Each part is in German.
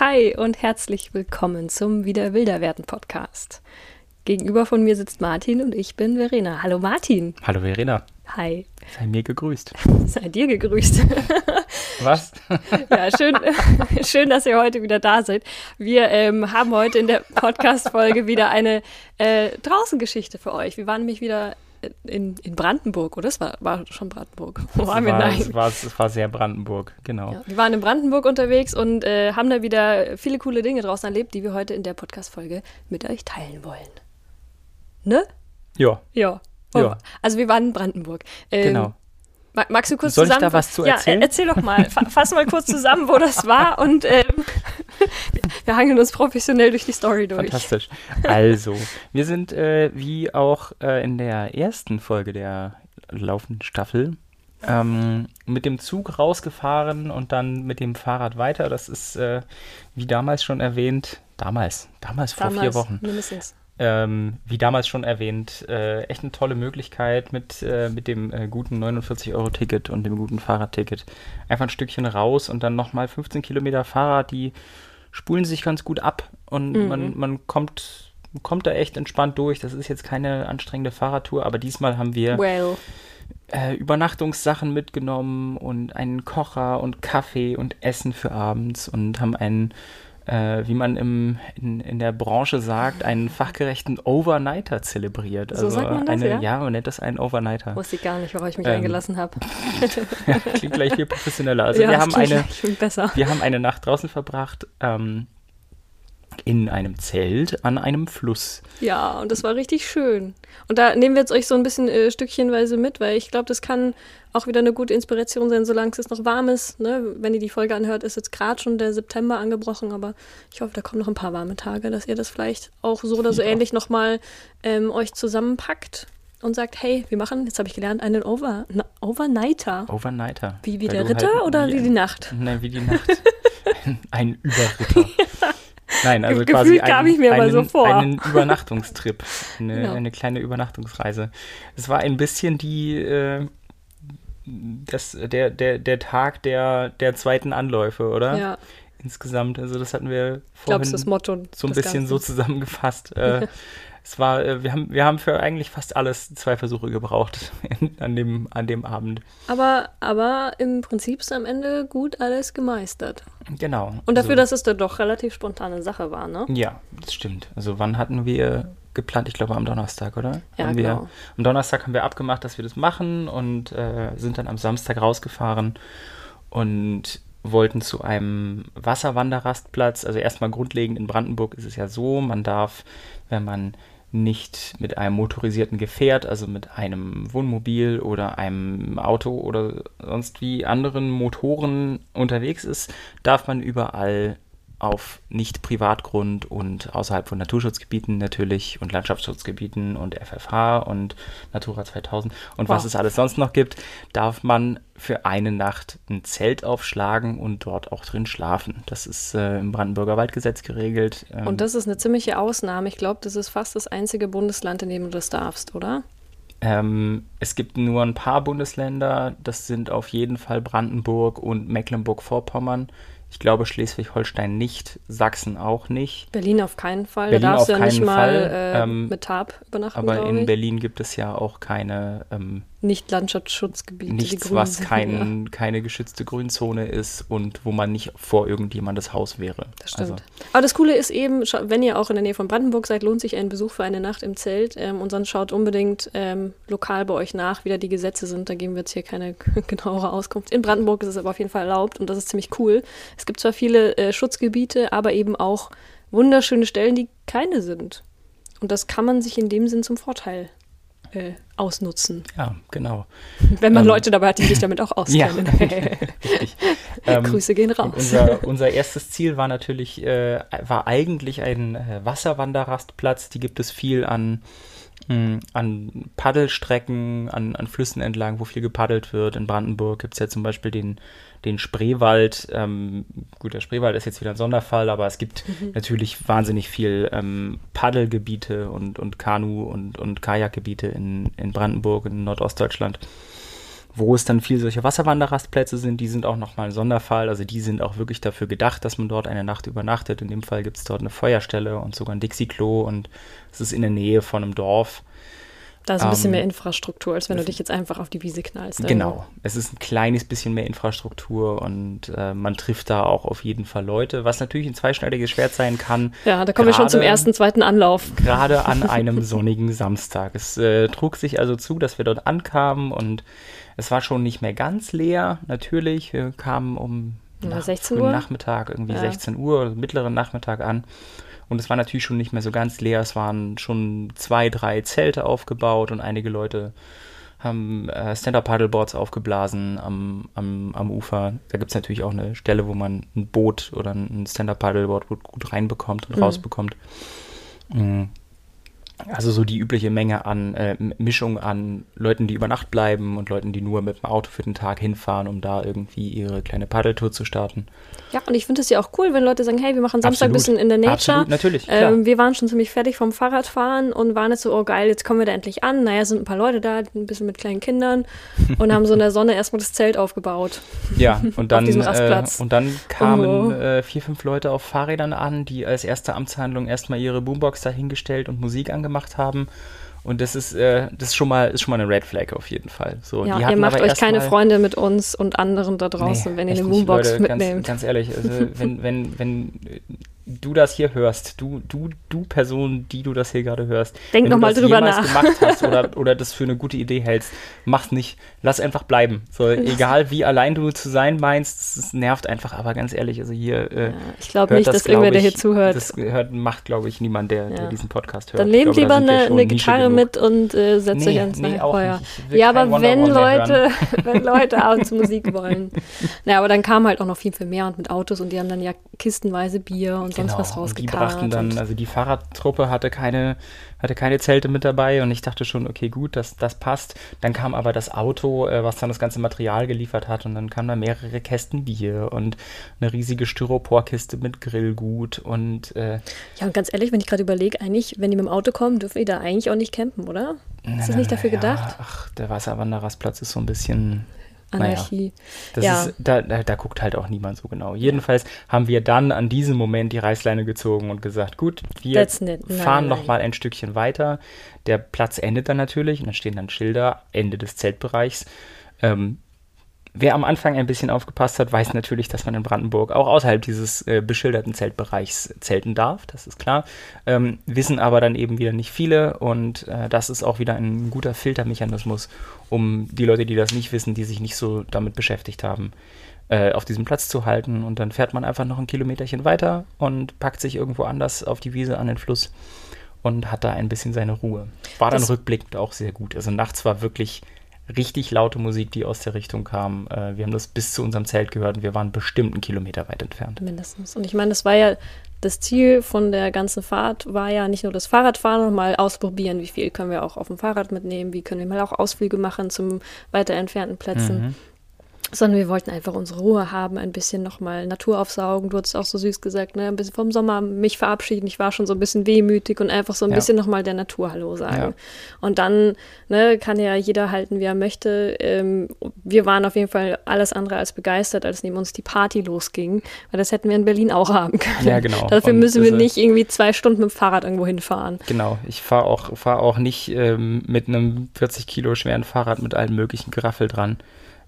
Hi und herzlich willkommen zum Wieder wilder werden Podcast. Gegenüber von mir sitzt Martin und ich bin Verena. Hallo Martin. Hallo Verena. Hi. Sei mir gegrüßt. Sei dir gegrüßt. Was? ja, schön, schön, dass ihr heute wieder da seid. Wir ähm, haben heute in der Podcast-Folge wieder eine äh, Draußengeschichte für euch. Wir waren nämlich wieder in, in Brandenburg, oder? Es war, war schon Brandenburg. Wo waren wir war, es, war, es war sehr Brandenburg, genau. Ja, wir waren in Brandenburg unterwegs und äh, haben da wieder viele coole Dinge draußen erlebt, die wir heute in der Podcast-Folge mit euch teilen wollen. Ne? Ja. Ja. Oh, ja. Also wir waren in Brandenburg. Ähm, genau. Magst du kurz Soll zusammen? ich da was zu erzählen? Ja, erzähl doch mal. Fass mal kurz zusammen, wo das war und ähm, wir hangeln uns professionell durch die Story durch. Fantastisch. Also, wir sind äh, wie auch äh, in der ersten Folge der laufenden Staffel ähm, mit dem Zug rausgefahren und dann mit dem Fahrrad weiter. Das ist, äh, wie damals schon erwähnt, damals, damals vor damals, vier Wochen. Mindestens ähm, wie damals schon erwähnt, äh, echt eine tolle Möglichkeit mit, äh, mit dem äh, guten 49-Euro-Ticket und dem guten Fahrradticket. Einfach ein Stückchen raus und dann nochmal 15 Kilometer Fahrrad, die spulen sich ganz gut ab und mhm. man, man kommt, kommt da echt entspannt durch. Das ist jetzt keine anstrengende Fahrradtour, aber diesmal haben wir well. Äh, Übernachtungssachen mitgenommen und einen Kocher und Kaffee und Essen für abends und haben einen äh, wie man im, in, in der Branche sagt, einen fachgerechten Overnighter zelebriert. Also so sagt man das, eine, ja? ja, man nennt das einen Overnighter. Wusste ich gar nicht, worauf ich mich ähm, eingelassen habe. ja, klingt gleich viel professioneller. Also ja, wir, haben eine, wir haben eine Nacht draußen verbracht, ähm, in einem Zelt an einem Fluss. Ja, und das war richtig schön. Und da nehmen wir jetzt euch so ein bisschen äh, stückchenweise mit, weil ich glaube, das kann auch wieder eine gute Inspiration sein, solange es noch warm ist. Ne? Wenn ihr die Folge anhört, ist jetzt gerade schon der September angebrochen, aber ich hoffe, da kommen noch ein paar warme Tage, dass ihr das vielleicht auch so oder so ja. ähnlich nochmal ähm, euch zusammenpackt und sagt, hey, wir machen, jetzt habe ich gelernt, einen Over, Overnighter. Overnighter. Wie, wie der Ritter halt, oder wie die Nacht? Nein, wie die Nacht. ein Überritter. Nein, also Gefühlt quasi kam ich mir einen, so vor. einen Übernachtungstrip, eine, Genau. eine kleine Übernachtungsreise. Es war ein bisschen die, äh, das, der, der, der Tag der, der zweiten Anläufe, oder? Ja, Insgesamt, also das hatten wir vorhin ist das Motto. so ein bisschen so Ganzen. zusammengefasst. Äh, es war, äh, wir haben, wir haben für eigentlich fast alles zwei Versuche gebraucht in, an, dem, an dem Abend. Aber, aber im Prinzip ist am Ende gut alles gemeistert. Genau. Und dafür, so. dass es dann doch relativ spontane Sache war, ne? Ja, das stimmt. Also wann hatten wir geplant? Ich glaube am Donnerstag, oder? Ja, haben wir, genau. Am Donnerstag haben wir abgemacht, dass wir das machen und äh, sind dann am Samstag rausgefahren und wollten zu einem Wasserwanderrastplatz. Also erstmal grundlegend in Brandenburg ist es ja so, man darf, wenn man nicht mit einem motorisierten Gefährt, also mit einem Wohnmobil oder einem Auto oder sonst wie anderen Motoren unterwegs ist, darf man überall auf nicht Privatgrund und außerhalb von Naturschutzgebieten natürlich und Landschaftsschutzgebieten und FFH und Natura 2000 und was Wow. es alles sonst noch gibt, darf man für eine Nacht ein Zelt aufschlagen und dort auch drin schlafen. Das ist äh, im Brandenburger Waldgesetz geregelt. Ähm, Und das ist eine ziemliche Ausnahme. Ich glaube, das ist fast das einzige Bundesland, in dem du das darfst, oder? Ähm, es gibt nur ein paar Bundesländer, das sind auf jeden Fall Brandenburg und Mecklenburg-Vorpommern. Ich glaube Schleswig-Holstein nicht, Sachsen auch nicht. Berlin auf keinen Fall. Berlin da darfst du ja nicht keinen mal Fall. äh, Ähm, mit Tarp übernachten, Aber in ich. Berlin gibt es ja auch keine ähm, Nicht Landschaftsschutzgebiete. die nichts, was kein, keine geschützte Grünzone ist und wo man nicht vor irgendjemandes Haus wäre. Das stimmt. Also, Aber das Coole ist eben, wenn ihr auch in der Nähe von Brandenburg seid, lohnt sich ein Besuch für eine Nacht im Zelt. Ähm, und sonst schaut unbedingt ähm, lokal bei euch nach, wie da die Gesetze sind. Da geben wir jetzt hier keine genauere Auskunft. In Brandenburg ist es aber auf jeden Fall erlaubt und das ist ziemlich cool. Es gibt zwar viele äh, Schutzgebiete, aber eben auch wunderschöne Stellen, die keine sind. Und das kann man sich in dem Sinn zum Vorteil äh, ausnutzen. ja, genau. Wenn man Ähm, Leute dabei hat, die sich damit auch Ja, auskennen. richtig. Ähm, Grüße gehen raus. unser, unser erstes Ziel war natürlich, äh, war eigentlich ein äh, Wasserwanderrastplatz. Die gibt es viel an, mh, an Paddelstrecken, an, an Flüssen entlang, wo viel gepaddelt wird. In Brandenburg gibt es ja zum Beispiel den, den Spreewald. Ähm, gut, der Spreewald ist jetzt wieder ein Sonderfall, aber es gibt natürlich wahnsinnig viel ähm, Paddelgebiete und, und Kanu- und, und Kajakgebiete in, in Brandenburg, in Nordostdeutschland. Wo es dann viel solche Wasserwanderrastplätze sind, die sind auch nochmal ein Sonderfall. Also die sind auch wirklich dafür gedacht, dass man dort eine Nacht übernachtet. In dem Fall gibt es dort eine Feuerstelle und sogar ein Dixie-Klo und es ist in der Nähe von einem Dorf. Da ist ein bisschen ähm, mehr Infrastruktur, als wenn du dich jetzt einfach auf die Wiese knallst. Genau. Irgendwo. Es ist ein kleines bisschen mehr Infrastruktur und äh, man trifft da auch auf jeden Fall Leute, was natürlich ein zweischneidiges Schwert sein kann. Ja, da kommen wir schon zum ersten, zweiten Anlauf. Gerade an einem sonnigen Samstag. Es äh, trug sich also zu, dass wir dort ankamen und es war schon nicht mehr ganz leer, natürlich. Wir kamen um nach, 16 Uhr? Nachmittag, irgendwie ja. 16 Uhr, mittleren Nachmittag an. Und es war natürlich schon nicht mehr so ganz leer. Es waren schon zwei, drei Zelte aufgebaut und einige Leute haben äh, Stand-Up-Paddleboards aufgeblasen am, am, am Ufer. Da gibt es natürlich auch eine Stelle, wo man ein Boot oder ein Stand-Up-Paddleboard gut, gut reinbekommt und mhm. rausbekommt. Mhm. Also so die übliche Menge an äh, Mischung an Leuten, die über Nacht bleiben und Leuten, die nur mit dem Auto für den Tag hinfahren, um da irgendwie ihre kleine Paddeltour zu starten. Ja, und ich finde es ja auch cool, wenn Leute sagen, hey, wir machen Samstag ein bisschen in der Nature. Absolut, natürlich. Ähm, wir waren schon ziemlich fertig vom Fahrradfahren und waren jetzt so, oh geil, jetzt kommen wir da endlich an. Naja, sind ein paar Leute da, ein bisschen mit kleinen Kindern und haben so in der Sonne erstmal das Zelt aufgebaut. Ja, und dann, äh, und dann kamen oh. äh, vier, fünf Leute auf Fahrrädern an, die als erste Amtshandlung erstmal ihre Boombox dahingestellt und Musik angemacht gemacht haben. Und das ist, äh, das ist schon mal, ist schon mal eine Red Flag auf jeden Fall. So, ja, ihr macht euch keine Freunde mit uns und anderen da draußen, nee, wenn ihr eine Moonbox mitnehmt. Ganz, ganz ehrlich, also wenn, wenn, wenn du das hier hörst, du, du, du Person, die du das hier gerade hörst, denk nochmal drüber nach. gemacht hast oder, oder das für eine gute Idee hältst, mach's nicht. Lass einfach bleiben. So, egal wie allein du zu sein meinst, es nervt einfach, aber ganz ehrlich, also hier. Äh, ja, ich glaube nicht, das, dass irgendwer, der hier zuhört. Das hört, macht, glaube ich, niemand, der, ja. der, diesen Podcast hört. Dann nehmt lieber eine, eine Gitarre mit und äh, setzt nee, euch ans nee, Feuer. Ja, aber wenn Leute, wenn Leute abends Musik wollen. Naja, aber dann kam halt auch noch viel, viel mehr und mit Autos und die haben dann ja kistenweise Bier und sonst genau, was rausgekarrt. Die brachten dann, also die Fahrradtruppe hatte keine, hatte keine Zelte mit dabei und ich dachte schon, okay, gut, das, das passt. Dann kam aber das Auto, äh, was dann das ganze Material geliefert hat und dann kamen da mehrere Kästen Bier und eine riesige Styroporkiste mit Grillgut und äh, Ja, und ganz ehrlich, wenn ich gerade überlege, eigentlich, wenn die mit dem Auto kommen, dürfen die da eigentlich auch nicht campen, oder? Ist das nicht dafür gedacht? ach, der Wasserwanderersplatz ist so ein bisschen Anarchie. Naja, ja. Ist, da, da, da, guckt halt auch niemand so genau. Jedenfalls haben wir dann an diesem Moment die Reißleine gezogen und gesagt, gut, wir fahren noch mal ein Stückchen weiter. Der Platz endet dann natürlich und dann stehen dann Schilder, Ende des Zeltbereichs. Ähm, Wer am Anfang ein bisschen aufgepasst hat, weiß natürlich, dass man in Brandenburg auch außerhalb dieses äh, beschilderten Zeltbereichs zelten darf, das ist klar. Ähm, wissen aber dann eben wieder nicht viele und äh, das ist auch wieder ein guter Filtermechanismus, um die Leute, die das nicht wissen, die sich nicht so damit beschäftigt haben, äh, auf diesem Platz zu halten. Und dann fährt man einfach noch ein Kilometerchen weiter und packt sich irgendwo anders auf die Wiese an den Fluss und hat da ein bisschen seine Ruhe. War dann das rückblickend auch sehr gut. Also nachts war wirklich richtig laute Musik, die aus der Richtung kam. Äh, wir haben das bis zu unserem Zelt gehört und wir waren bestimmt einen Kilometer weit entfernt. Mindestens. Und ich meine, das war ja das Ziel von der ganzen Fahrt war ja nicht nur das Fahrradfahren und mal ausprobieren, wie viel können wir auch auf dem Fahrrad mitnehmen, wie können wir mal auch Ausflüge machen zum weiter entfernten Plätzen. Mhm sondern wir wollten einfach unsere Ruhe haben, ein bisschen nochmal Natur aufsaugen. Du hast auch so süß gesagt, ne? ein bisschen vom Sommer mich verabschieden. Ich war schon so ein bisschen wehmütig und einfach so ein ja. bisschen nochmal der Natur Hallo sagen. Ja. Und dann ne, kann ja jeder halten, wie er möchte. Ähm, wir waren auf jeden Fall alles andere als begeistert, als neben uns die Party losging, weil das hätten wir in Berlin auch haben können. Ja, genau. Dafür und müssen wir nicht irgendwie zwei Stunden mit dem Fahrrad irgendwo hinfahren. Genau, ich fahre auch, fahr auch nicht ähm, mit einem 40 Kilo schweren Fahrrad mit allem möglichen Geraffel dran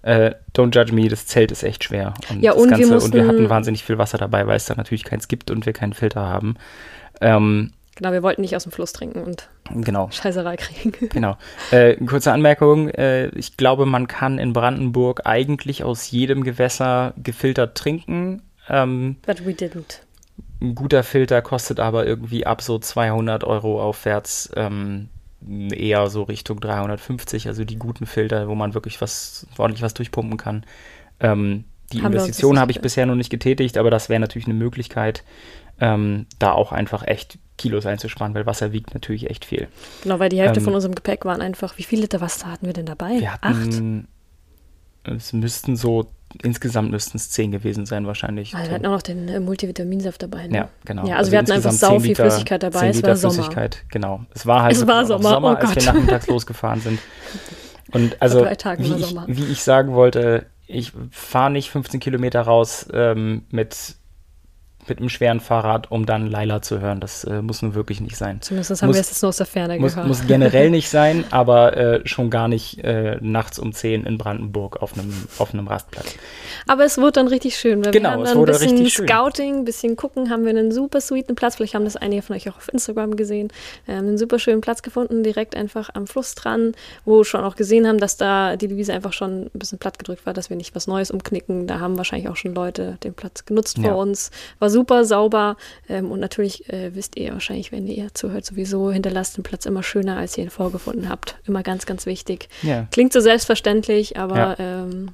äh, don't judge me, das Zelt ist echt schwer. Und ja, und, Ganze, wir mussten, und wir hatten wahnsinnig viel Wasser dabei, weil es da natürlich keins gibt und wir keinen Filter haben. Ähm, Genau, wir wollten nicht aus dem Fluss trinken und genau. Scheißerei kriegen. Genau. Äh, kurze Anmerkung, äh, ich glaube, man kann in Brandenburg eigentlich aus jedem Gewässer gefiltert trinken. Ähm, But we didn't. Ein guter Filter kostet aber irgendwie ab so 200 Euro aufwärts ähm, eher so Richtung 350, also die guten Filter, wo man wirklich was ordentlich was durchpumpen kann. Ähm, die Haben Investition habe ich bisher noch nicht getätigt, aber das wäre natürlich eine Möglichkeit, ähm, da auch einfach echt Kilos einzusparen, weil Wasser wiegt natürlich echt viel. Genau, weil die Hälfte ähm, von unserem Gepäck waren einfach, wie viel Liter Wasser hatten wir denn dabei? Wir hatten, Acht? Es müssten so insgesamt müssten es zehn gewesen sein wahrscheinlich. Also wir hatten auch noch den äh, Multivitaminsaft dabei. Ne? Ja, genau. Ja, also, also wir hatten einfach sau viel Liter, Flüssigkeit dabei. Es war Sommer. Flüssigkeit, genau. Es war halt es war Sommer, Sommer oh als wir nachmittags losgefahren sind. Und also, wie ich, wie ich sagen wollte, ich fahre nicht 15 Kilometer raus ähm, mit mit einem schweren Fahrrad, um dann Laila zu hören. Das äh, muss nun wirklich nicht sein. Zumindest haben muss, wir jetzt nur aus der Ferne muss, gehört. Muss generell nicht sein, aber äh, schon gar nicht äh, nachts um 10 in Brandenburg auf einem, auf einem Rastplatz. Aber es wurde dann richtig schön. Weil genau, wir haben es wurde ein bisschen richtig. Scouting, ein bisschen gucken, haben wir einen super sweeten Platz. Vielleicht haben das einige von euch auch auf Instagram gesehen. Wir haben einen super schönen Platz gefunden, direkt einfach am Fluss dran, wo schon auch gesehen haben, dass da die Devise einfach schon ein bisschen platt gedrückt war, dass wir nicht was Neues umknicken. Da haben wahrscheinlich auch schon Leute den Platz genutzt ja. vor uns. War super sauber ähm, und natürlich äh, wisst ihr wahrscheinlich, wenn ihr zuhört, sowieso hinterlasst den Platz immer schöner, als ihr ihn vorgefunden habt. Immer ganz, ganz wichtig. Ja. Klingt so selbstverständlich, aber ja. ähm,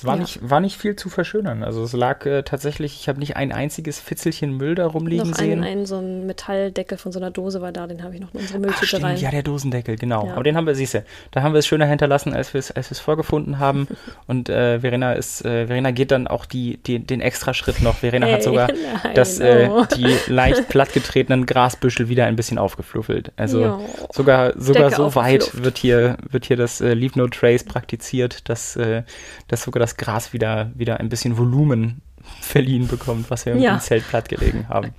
es war, ja. nicht, war nicht viel zu verschönern. Also es lag äh, tatsächlich, ich habe nicht ein einziges Fitzelchen Müll da rumliegen noch sehen. Ein, ein, so ein Metalldeckel von so einer Dose war da, den habe ich noch in unsere Mülltüte Ach, rein. Ja, der Dosendeckel, genau. Ja. Aber den haben wir, siehst du, da haben wir es schöner hinterlassen, als wir es als vorgefunden haben. Und äh, Verena ist, äh, Verena geht dann auch die, die, den extra Schritt noch. Verena hey, hat sogar nein, das, äh, oh. die leicht plattgetretenen Grasbüschel wieder ein bisschen aufgefluffelt. Also jo. sogar, sogar so weit wird hier, wird hier das äh, Leave No Trace praktiziert, dass, äh, dass sogar das das Gras wieder, wieder ein bisschen Volumen verliehen bekommt, was wir ja. im Zelt plattgelegen haben.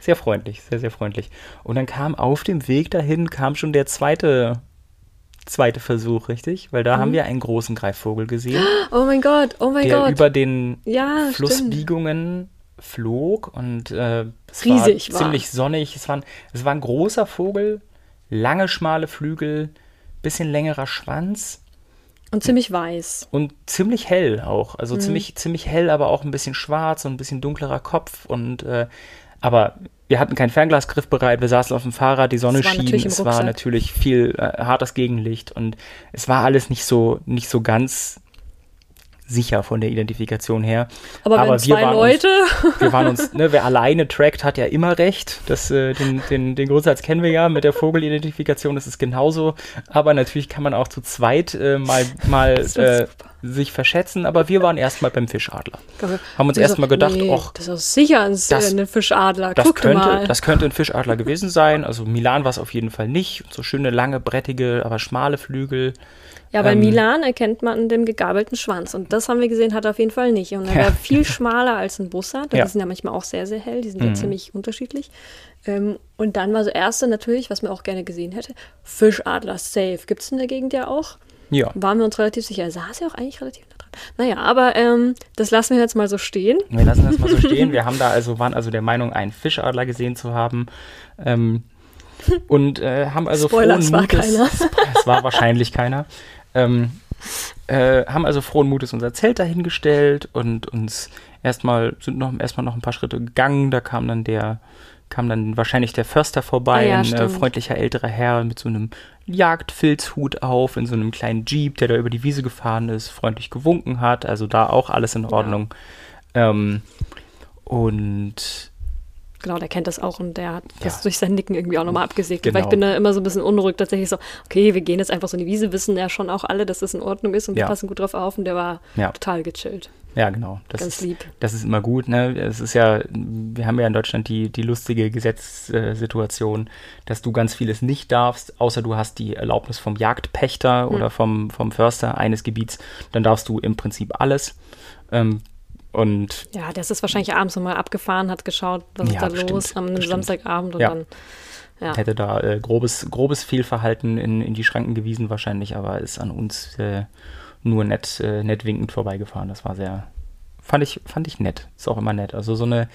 Sehr freundlich, sehr, sehr freundlich. Und dann kam auf dem Weg dahin, kam schon der zweite, zweite Versuch, richtig? Weil da mhm. haben wir einen großen Greifvogel gesehen. Oh mein Gott, oh mein der Gott. über den ja, Flussbiegungen stimmt. flog und äh, es Riesig war ziemlich sonnig. Es war, ein, es war ein großer Vogel, lange, schmale Flügel, bisschen längerer Schwanz und ziemlich weiß. Und ziemlich hell auch. Also mhm. ziemlich, ziemlich hell, aber auch ein bisschen schwarz und ein bisschen dunklerer Kopf. Und äh, aber wir hatten keinen Fernglasgriff bereit, wir saßen auf dem Fahrrad, die Sonne schien, es war natürlich viel äh, hartes Gegenlicht und es war alles nicht so, nicht so ganz sicher von der Identifikation her. Aber, Aber zwei Leute. Uns, wir waren uns, ne, wer alleine trackt, hat ja immer recht. Das, äh, den, den, den Grundsatz kennen wir ja mit der Vogelidentifikation, das ist genauso. Aber natürlich kann man auch zu zweit äh, mal, mal äh, sich verschätzen. Aber wir waren erstmal beim Fischadler. Haben uns erstmal gedacht, nee, och, das ist sicher ein, das, ein Fischadler. Das könnte, mal. das könnte ein Fischadler gewesen sein. Also Milan war es auf jeden Fall nicht. So schöne, lange, brettige, aber schmale Flügel. Ja, bei ähm, Milan erkennt man den gegabelten Schwanz. Und das haben wir gesehen, hat er auf jeden Fall nicht. Und er ja. war viel schmaler als ein Bussard. Ja. Die sind ja manchmal auch sehr, sehr hell. Die sind mhm. ja ziemlich unterschiedlich. Ähm, und dann war so erste natürlich, was man auch gerne gesehen hätte, Fischadler safe. Gibt es in der Gegend ja auch. Ja. Waren wir uns relativ sicher. Er saß ja auch eigentlich relativ nah dran. Naja, aber ähm, das lassen wir jetzt mal so stehen. Wir lassen das mal so stehen. Wir haben da also, waren also der Meinung, einen Fischadler gesehen zu haben. Ähm, und äh, haben also Spoiler, frohen Mutes. Es war keiner. Es war wahrscheinlich keiner. Ähm, äh, haben also frohen Mutes unser Zelt dahingestellt und uns erstmal sind noch erstmal noch ein paar Schritte gegangen. Da kam dann der kam dann wahrscheinlich der Förster vorbei, ah, ja, ein äh, freundlicher älterer Herr mit so einem Jagdfilzhut auf, in so einem kleinen Jeep, der da über die Wiese gefahren ist, freundlich gewunken hat. Also da auch alles in Ordnung. Ja. Ähm, und Genau, der kennt das auch und der hat das ja. durch sein Nicken irgendwie auch nochmal abgesegnet. Genau. Weil ich bin da immer so ein bisschen unruhig, tatsächlich so, okay, wir gehen jetzt einfach so in die Wiese, wissen ja schon auch alle, dass das in Ordnung ist und ja. wir passen gut drauf auf und der war ja. total gechillt. Ja, genau. Das Ganz ist, lieb. Das ist immer gut. Ne? Es ist ja, wir haben ja in Deutschland die, die lustige Gesetzssituation, dass du ganz vieles nicht darfst, außer du hast die Erlaubnis vom Jagdpächter hm. oder vom, vom Förster eines Gebiets. Dann darfst du im Prinzip alles. Ähm, und ja, das ist wahrscheinlich abends nochmal abgefahren, hat geschaut, was ja, ist da bestimmt, los am bestimmt. Samstagabend und ja. dann. Ja. Hätte da äh, grobes, grobes Fehlverhalten in, in die Schranken gewiesen wahrscheinlich, aber ist an uns äh, nur nett, äh, nett winkend vorbeigefahren. Das war sehr, fand ich, fand ich nett. Ist auch immer nett. Also so eine,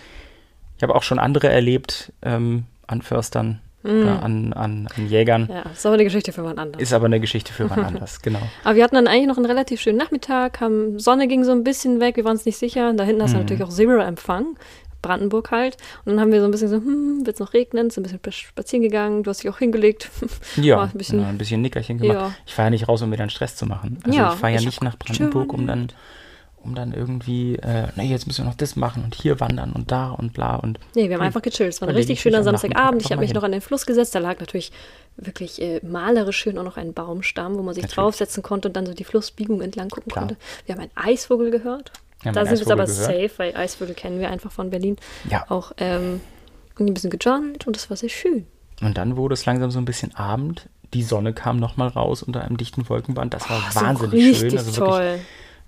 ich habe auch schon andere erlebt ähm, an Förstern, Mm. An, an, an, Jägern. Ja, ist aber eine Geschichte für wann anders. Ist aber eine Geschichte für wann anders, genau. Aber wir hatten dann eigentlich noch einen relativ schönen Nachmittag, haben, Sonne ging so ein bisschen weg, wir waren uns nicht sicher. Da hinten hast du mm. natürlich auch Zero-Empfang. Brandenburg halt. Und dann haben wir so ein bisschen so, hm, wird es noch regnen? Sind ein bisschen spazieren gegangen. Du hast dich auch hingelegt. Ja, ein bisschen, ja, ein bisschen Nickerchen gemacht. Ja. Ich fahre ja nicht raus, um mir dann Stress zu machen. Also ja, ich fahre ja nicht nach Brandenburg, um dann um dann irgendwie, äh, nee, jetzt müssen wir noch das machen und hier wandern und da und bla und. Nee, wir haben einfach gechillt. Es war ein richtig schöner Samstagabend. Ich habe mich noch an den Fluss gesetzt. Da lag natürlich wirklich äh, malerisch schön auch noch ein Baumstamm, wo man sich natürlich. draufsetzen konnte und dann so die Flussbiegung entlang gucken Klar. konnte. Wir haben einen Eisvogel gehört. Ja, da sind wir aber gehört. safe, weil Eisvögel kennen wir einfach von Berlin. Ja. Auch ähm, ein bisschen gejournalt und das war sehr schön. Und dann wurde es langsam so ein bisschen Abend die Sonne kam nochmal raus unter einem dichten Wolkenband. Das war Oh, so wahnsinnig richtig schön. Also toll.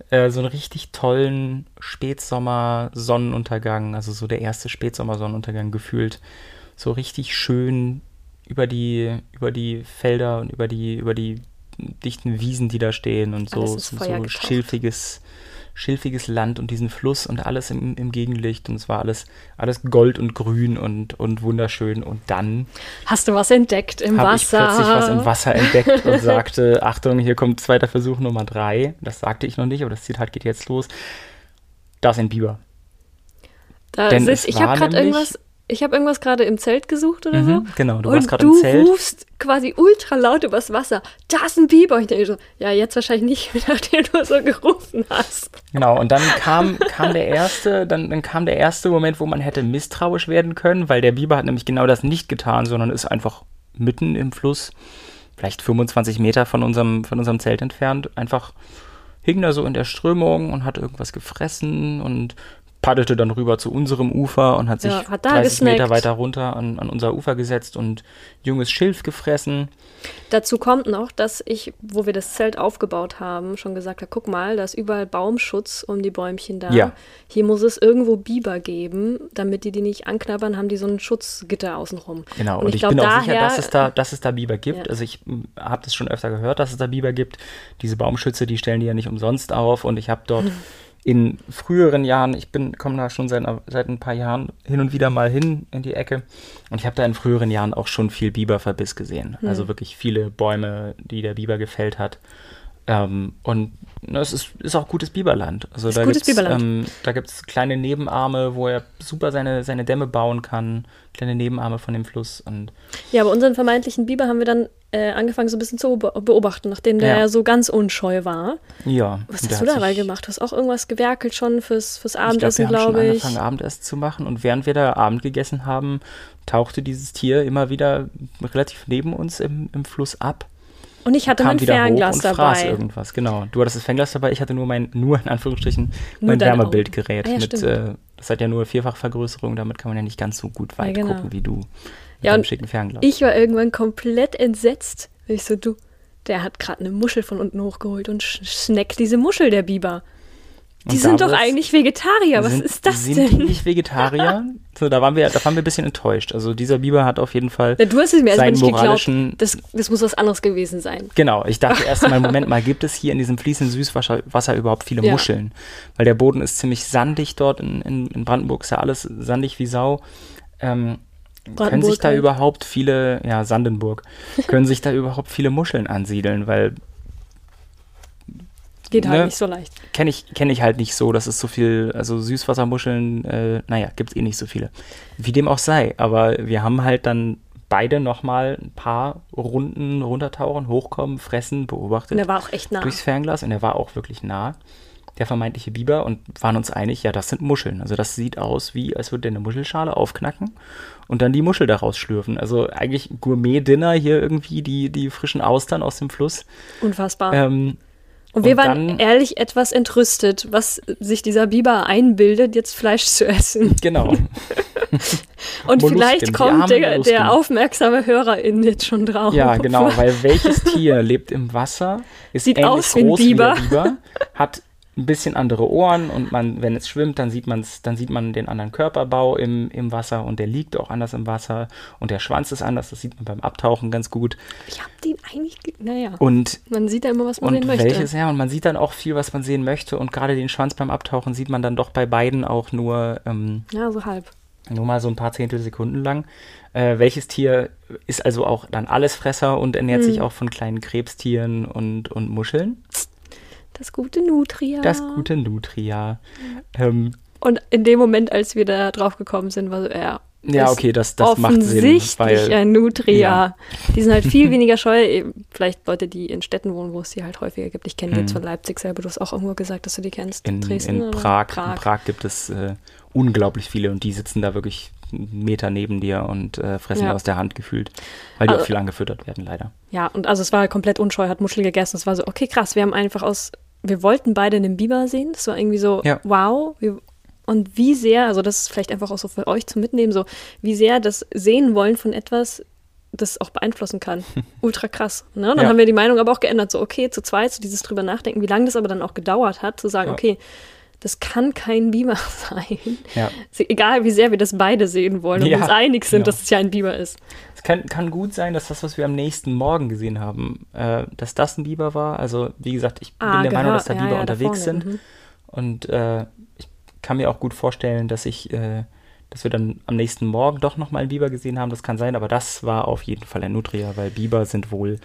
Äh, so einen richtig tollen Spätsommer-Sonnenuntergang, also so der erste Spätsommer-Sonnenuntergang gefühlt. So richtig schön über die, über die Felder und über die, über die dichten Wiesen, die da stehen und so, ist so, so getaucht. schilfiges, schilfiges Land und diesen Fluss und alles im, im Gegenlicht und es war alles, alles gold und grün und, und wunderschön und dann Hast du was entdeckt im habe ich Wasser? plötzlich was im Wasser entdeckt und sagte, Achtung, hier kommt zweiter Versuch Nummer drei. Das sagte ich noch nicht, aber das Zitat geht jetzt los. Da ist ein Biber. Da Denn sitzt, es ich habe gerade irgendwas, ich habe irgendwas gerade im Zelt gesucht oder Mhm, so. genau, du warst gerade im du Zelt. rufst quasi ultra laut übers Wasser. Da ist ein Biber. Und ich denke so, ja, jetzt wahrscheinlich nicht, nachdem du so gerufen hast. Genau, und dann kam, kam der erste, dann, dann kam der erste Moment, wo man hätte misstrauisch werden können, weil der Biber hat nämlich genau das nicht getan, sondern ist einfach mitten im Fluss, vielleicht 25 Meter von unserem, von unserem Zelt entfernt, einfach hing da so in der Strömung und hat irgendwas gefressen und paddelte dann rüber zu unserem Ufer und hat sich Ja, hat da 30 Meter gesnackt. weiter runter an, an unser Ufer gesetzt und junges Schilf gefressen. Dazu kommt noch, dass ich, wo wir das Zelt aufgebaut haben, schon gesagt habe, guck mal, da ist überall Baumschutz um die Bäumchen da. Ja. Hier muss es irgendwo Biber geben, damit die die nicht anknabbern, haben die so ein Schutzgitter außenrum. Genau, und, Und ich ich, glaub, bin auch sicher, dass es da, dass es da Biber gibt. Ja. Also ich habe das schon öfter gehört, dass es da Biber gibt. Diese Baumschütze, die stellen die ja nicht umsonst auf. Und ich habe dort in früheren Jahren, ich bin komme da schon seit, seit ein paar Jahren hin und wieder mal hin in die Ecke. Und ich habe da in früheren Jahren auch schon viel Biberverbiss gesehen. Hm. Also wirklich viele Bäume, die der Biber gefällt hat. Ähm, und ne, es ist, ist auch gutes Biberland. Also da gutes gibt's, Biberland. Ähm, da gibt es kleine Nebenarme, wo er super seine, seine Dämme bauen kann. Kleine Nebenarme von dem Fluss. Und Ja, aber unseren vermeintlichen Biber haben wir dann äh, angefangen so ein bisschen zu be- beobachten, nachdem der Ja. so ganz unscheu war. ja. Was hast du dabei gemacht? Du hast auch irgendwas gewerkelt schon fürs, fürs Ich glaube, Abendessen, wir haben schon ich. angefangen, Abendessen zu machen. Und während wir da Abend gegessen haben, tauchte dieses Tier immer wieder relativ neben uns im, im Fluss ab. Und ich hatte mein Fernglas dabei. irgendwas. Genau. Du hattest das Fernglas dabei, ich hatte nur mein, nur in Anführungsstrichen, Nur mein. Wärmebildgerät. Ah, ja, mit, äh, das hat ja nur Vierfachvergrößerung, damit kann man ja nicht ganz so gut weit genau. gucken wie du mit Ja, und schicken Fernglas. Ich war irgendwann komplett entsetzt. Ich so, du, der hat gerade eine Muschel von unten hochgeholt und sch snackt diese Muschel, der Biber. Die sind doch eigentlich Vegetarier. Was sind, ist das sind die denn? nicht Vegetarier? so, da waren wir, da waren wir ein bisschen enttäuscht. Also dieser Biber hat auf jeden Fall Na, du hast es mir erstmal seinen nicht geglaubt. Das, das muss was anderes gewesen sein. Genau, ich dachte erst mal, Moment mal, gibt es hier in diesem fließenden Süßwasser Wasser überhaupt viele Ja. Muscheln? Weil der Boden ist ziemlich sandig dort in, in, in Brandenburg, ist ja alles sandig wie Sau. Ähm, können sich da halt. überhaupt viele, ja, Sandenburg, können sich da überhaupt viele Muscheln ansiedeln? Weil Geht halt Ne? nicht so leicht. kenne ich, kenn ich halt nicht so, dass es so viel, also Süßwassermuscheln, äh, naja, gibt es eh nicht so viele. Wie dem auch sei, aber wir haben halt dann beide nochmal ein paar Runden runtertauchen, hochkommen, fressen, beobachtet. Und der war auch echt nah. durchs Fernglas und er war auch wirklich nah, der vermeintliche Biber, und waren uns einig, ja, das sind Muscheln. Also das sieht aus, wie als würde er eine Muschelschale aufknacken und dann die Muschel daraus schlürfen. Also eigentlich Gourmet-Dinner hier irgendwie, die, die frischen Austern aus dem Fluss. Unfassbar. Ähm, und wir und waren dann- ehrlich etwas entrüstet, was sich dieser Biber einbildet, jetzt Fleisch zu essen. genau. Und Mollusken, vielleicht kommt der, der aufmerksame Hörerin jetzt schon drauf. Ja, genau, weil welches Tier lebt im Wasser, ist Sieht ähnlich aus wie ein groß Biber. wie der Biber, hat ein bisschen andere Ohren und man, wenn es schwimmt, dann sieht, man's, dann sieht man den anderen Körperbau im, im Wasser und der liegt auch anders im Wasser und der Schwanz ist anders, das sieht man beim Abtauchen ganz gut. Ich hab den eigentlich, ge- naja, Und, man sieht ja immer, was man sehen möchte. welches, ja, und man sieht dann auch viel, was man sehen möchte und gerade den Schwanz beim Abtauchen sieht man dann doch bei beiden auch nur ähm, Ja, so halb. nur mal so ein paar Zehntelsekunden lang. Äh, welches Tier ist also auch dann Allesfresser und ernährt Hm. sich auch von kleinen Krebstieren und, und Muscheln? Das gute Nutria. Das gute Nutria. Ähm, Und in dem Moment, als wir da drauf gekommen sind, war so, ja. ja, okay, das, das macht Sinn. Offensichtlich ein Nutria. Ja. Die sind halt viel weniger scheu. Vielleicht Leute, die in Städten wohnen, wo es die halt häufiger gibt. Ich kenne die Hm. jetzt von Leipzig selber. Du hast auch irgendwo gesagt, dass du die kennst. in, Dresden in? Prag, Prag. in Prag gibt es äh, unglaublich viele und die sitzen da wirklich Meter neben dir und äh, fressen Ja. aus der Hand gefühlt, weil die Also- auch viel angefüttert werden, leider. Ja, und also es war komplett unscheu, hat Muschel gegessen. Es war so, okay, krass, wir haben einfach aus, wir wollten beide einen Biber sehen. Das war irgendwie so, Ja. wow. Wir, und wie sehr, also das ist vielleicht einfach auch so für euch zum Mitnehmen, so wie sehr das Sehen wollen von etwas das auch beeinflussen kann. Ultra krass. Ne? Dann Ja. haben wir die Meinung aber auch geändert. So, okay, zu zweit, so dieses drüber nachdenken, wie lange das aber dann auch gedauert hat, zu sagen, okay, das kann kein Biber sein. Ja. Egal, wie sehr wir das beide sehen wollen und Ja, uns einig sind, genau. dass es ja ein Biber ist. Es kann, kann gut sein, dass das, was wir am nächsten Morgen gesehen haben, äh, dass das ein Biber war. Also, wie gesagt, ich bin der Meinung, dass da Ah, gehört- Biber ja, ja, da unterwegs sind. mhm. Und äh, ich kann mir auch gut vorstellen, dass ich, äh, dass wir dann am nächsten Morgen doch nochmal einen Biber gesehen haben. Das kann sein, aber das war auf jeden Fall ein Nutria, weil Biber sind wohl